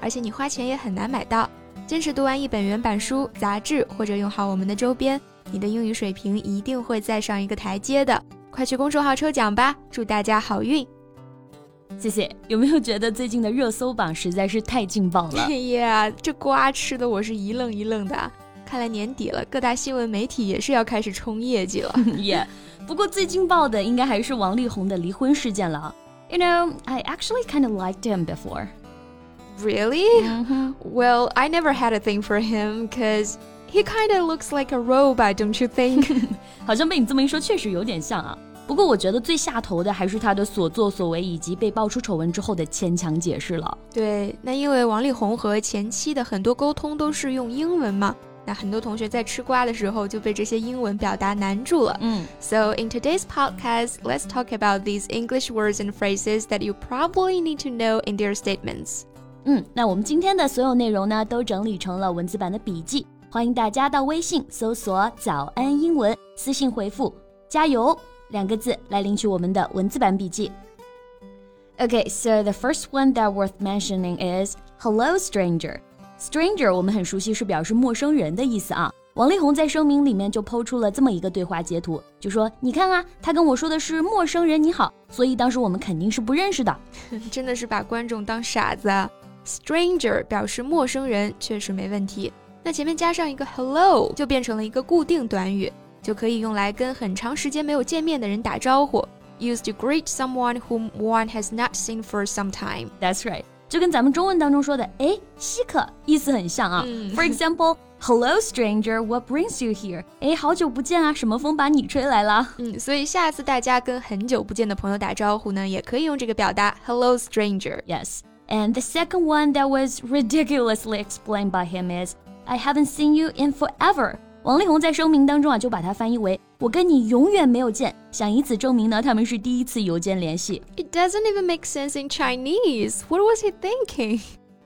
而且你花钱也很难买到。坚持读完一本原版书、杂志，或者用好我们的周边，你的英语水平一定会再上一个台阶的。快去公众号抽奖吧，祝大家好运！谢谢。有没有觉得最近的热搜榜实在是太劲爆了？呀，这瓜吃的我是一愣一愣的。看来年底了，各大新闻媒体也是要开始冲业绩了。耶。不过最劲爆的应该还是王力宏的离婚事件了。You know, I actually kind of liked him before. Really? Mm-hmm. Well, I never had a thing for him because he kind of looks like a robot, don't you think? 好像被你这么一说，确实有点像啊。不过我觉得最下头的还是他的所作所为以及被爆出丑闻之后的牵强解释了。对，那因为王力宏和前妻的很多沟通都是用英文嘛。那很多同学在吃瓜的时候就被这些英文表达难住了。嗯，So in today's podcast, let's talk about these English words and phrases that you probably need to know in their statements. 嗯，那我们今天的所有内容呢，都整理成了文字版的笔记，欢迎大家到微信搜索“早安英文”，私信回复“加油”两个字来领取我们的文字版笔记。Okay, so the first one that worth mentioning is "Hello, stranger." Stranger，我们很熟悉，是表示陌生人的意思啊。王力宏在声明里面就抛出了这么一个对话截图，就说：“你看啊，他跟我说的是陌生人你好，所以当时我们肯定是不认识的。”真的是把观众当傻子。Stranger 表示陌生人，确实没问题。那前面加上一个 hello，就变成了一个固定短语，就可以用来跟很长时间没有见面的人打招呼。Used to greet someone whom one has not seen for some time. That's right. 就跟咱们中文当中说的“哎，稀客”意思很像啊。嗯、For example, "Hello, stranger, what brings you here?" 哎，好久不见啊，什么风把你吹来了？嗯，所以下次大家跟很久不见的朋友打招呼呢，也可以用这个表达 "Hello, stranger." Yes. And the second one that was ridiculously explained by him is, "I haven't seen you in forever." 王力宏在声明当中啊，就把它翻译为“我跟你永远没有见”，想以此证明呢，他们是第一次邮件联系。It doesn't even make sense in Chinese. What was he thinking?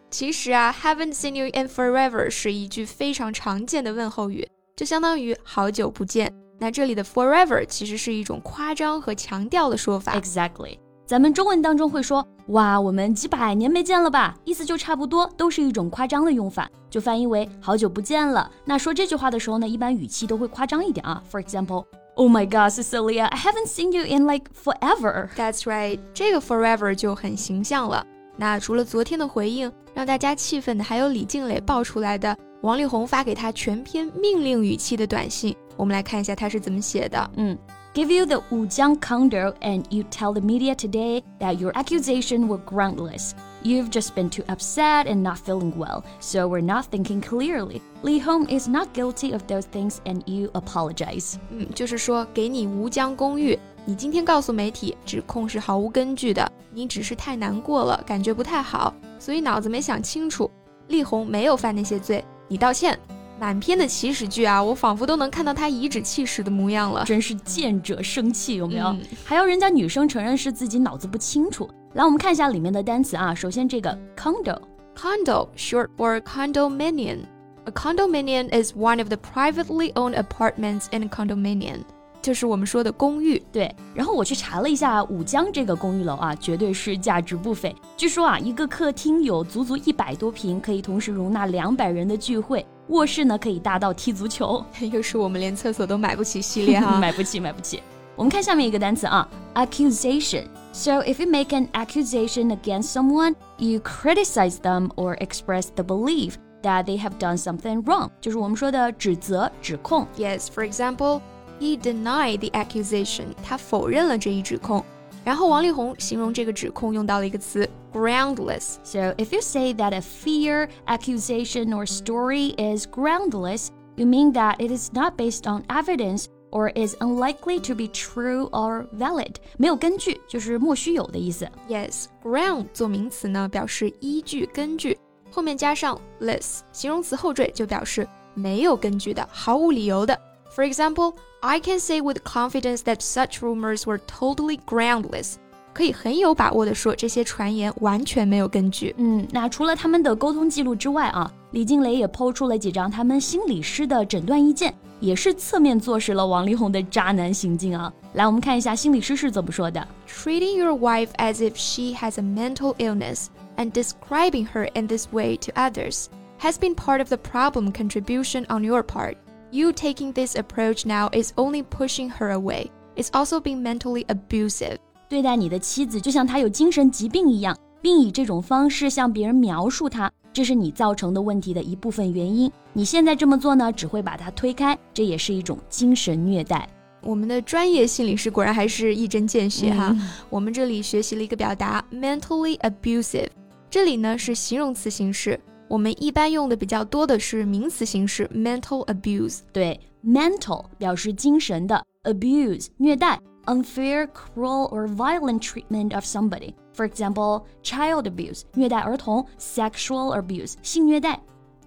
其实啊，“haven't seen you in forever” 是一句非常常见的问候语，就相当于好久不见。那这里的 “forever” 其实是一种夸张和强调的说法。Exactly. 咱们中文当中会说“哇，我们几百年没见了吧”，意思就差不多，都是一种夸张的用法，就翻译为“好久不见了”。那说这句话的时候呢，一般语气都会夸张一点啊。For example, Oh my God, Cecilia, I haven't seen you in like forever. That's right，这个 forever 就很形象了。那除了昨天的回应让大家气愤的，还有李静蕾爆出来的王力宏发给他全篇命令语气的短信。我们来看一下他是怎么写的。嗯。give you the Wujiang condo and you tell the media today that your accusation were groundless. You've just been too upset and not feeling well, so we're not thinking clearly. Li Hong is not guilty of those things and you apologize. 嗯，就是说给你吴江公寓，你今天告诉媒体指控是毫无根据的，你只是太难过了，感觉不太好，所以脑子没想清楚。力宏没有犯那些罪，你道歉。 满篇的祈使句啊，我仿佛都能看到他颐指气使的模样了，真是见者生气，有没有？嗯、还要人家女生承认是自己脑子不清楚。来，我们看一下里面的单词啊。首先，这个 condo，condo short for condominium。A condominium is one of the privately owned apartments in a condominium. 就是我们说的公寓，对。然后我去查了一下武江这个公寓楼啊，绝对是价值不菲。据说啊，一个客厅有足足一百多平，可以同时容纳两百人的聚会。卧室呢可以大到踢足球，又是我们连厕所都买不起系列哈，买不起，买不起。我们看下面一个单词啊，accusation。So if you make an accusation against someone, you criticize them or express the belief that they have done something wrong，就是我们说的指责、指控。Yes, for example. He denied the accusation. 他否认了这一指控。然后王力宏形容这个指控用到了一个词 groundless. So if you say that a fear, accusation, or story is groundless, you mean that it is not based on evidence or is unlikely to be true or valid. 没有根据，就是莫须有的意思。Yes, ground 做名词呢，表示依据、根据。 后面加上 less 形容词后缀，就表示没有根据的、毫无理由的。 For example, I can say with confidence that such rumors were totally groundless. 可以很有把握的说，这些传言完全没有根据。嗯，那除了他们的沟通记录之外啊，李静蕾也抛出了几张他们心理师的诊断意见，也是侧面坐实了王力宏的渣男行径啊。来，我们看一下心理师是怎么说的：Treating your wife as if she has a mental illness and describing her in this way to others has been part of the problem contribution on your part. You taking this approach now is only pushing her away. It's also being mentally abusive. 对待你的妻子就像她有精神疾病一样，并以这种方式向别人描述她，这是你造成的问题的一部分原因。你现在这么做呢，只会把她推开，这也是一种精神虐待。我们的专业心理师果然还是一针见血哈。我们这里学习了一个表达，mentally abusive，这里呢是形容词形式，我们一般用的比较多的是名词形式，mental abuse。对，mental 表示精神的，abuse 虐待。unfair, cruel, or violent treatment of somebody. For example, child abuse 虐待儿童，sexual abuse 性虐待。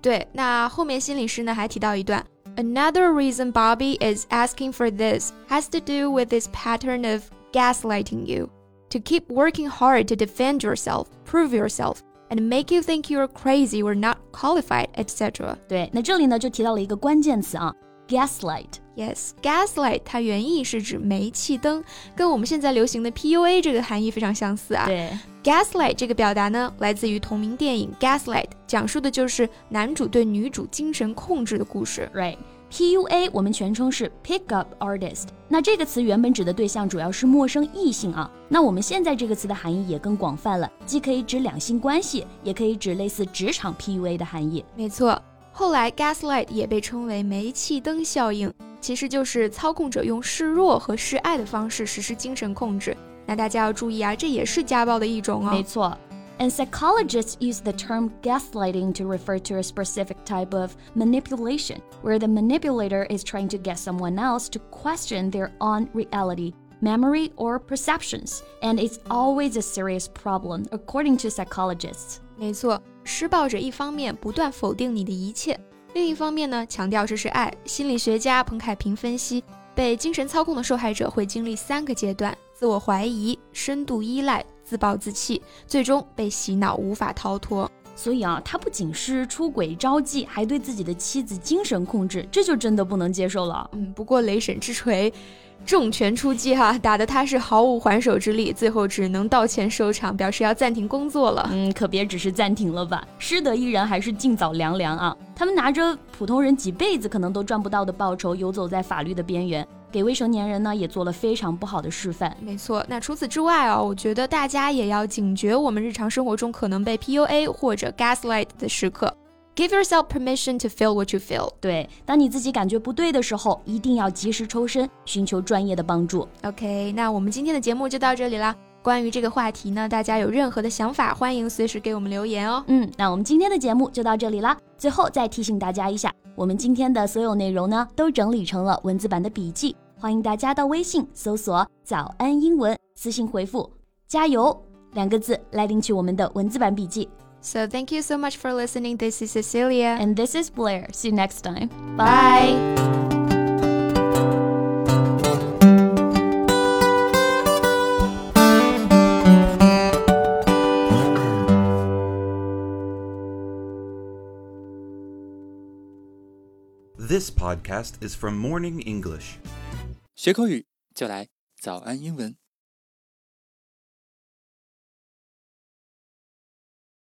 对，那后面心理师呢还提到一段。Another reason Bobby is asking for this has to do with this pattern of gaslighting you to keep working hard to defend yourself, prove yourself, and make you think you're crazy or not qualified, etc. 对，那这里呢就提到了一个关键词啊，gaslight。Yes，gaslight 它原意是指煤气灯，跟我们现在流行的 PUA 这个含义非常相似啊。对，gaslight 这个表达呢，来自于同名电影《Gaslight》，讲述的就是男主对女主精神控制的故事。Right，PUA 我们全称是 Pick Up Artist。那这个词原本指的对象主要是陌生异性啊。那我们现在这个词的含义也更广泛了，既可以指两性关系，也可以指类似职场 PUA 的含义。没错，后来 gaslight 也被称为煤气灯效应。其实就是操控者用示弱和示爱的方式实施精神控制。那大家要注意啊，这也是家暴的一种哦。没错。And psychologists use the term gaslighting to refer to a specific type of manipulation, where the manipulator is trying to get someone else to question their own reality, memory, or perceptions. And it's always a serious problem, according to psychologists. 没错，施暴者一方面不断否定你的一切。另一方面呢，强调这是爱。心理学家彭凯平分析，被精神操控的受害者会经历三个阶段：自我怀疑、深度依赖、 自暴自弃，最终被洗脑，无法逃脱。所以啊，他不仅是出轨招妓，还对自己的妻子精神控制，这就真的不能接受了。嗯，不过雷神之锤。重拳出击哈，打得他是毫无还手之力，最后只能道歉收场，表示要暂停工作了。嗯，可别只是暂停了吧，失德艺人还是尽早凉凉啊！他们拿着普通人几辈子可能都赚不到的报酬，游走在法律的边缘，给未成年人呢也做了非常不好的示范。没错，那除此之外啊，我觉得大家也要警觉我们日常生活中可能被 PUA 或者 gaslight 的时刻。Give yourself permission to feel what you feel。对，当你自己感觉不对的时候，一定要及时抽身，寻求专业的帮助。OK，那我们今天的节目就到这里啦。关于这个话题呢，大家有任何的想法，欢迎随时给我们留言哦。嗯，那我们今天的节目就到这里啦。最后再提醒大家一下，我们今天的所有内容呢，都整理成了文字版的笔记，欢迎大家到微信搜索“早安英文”，私信回复“加油”两个字来领取我们的文字版笔记。So thank you so much for listening. This is Cecilia. And this is Blair. See you next time. Bye. This podcast is from Morning English. 学口语就来早安英文。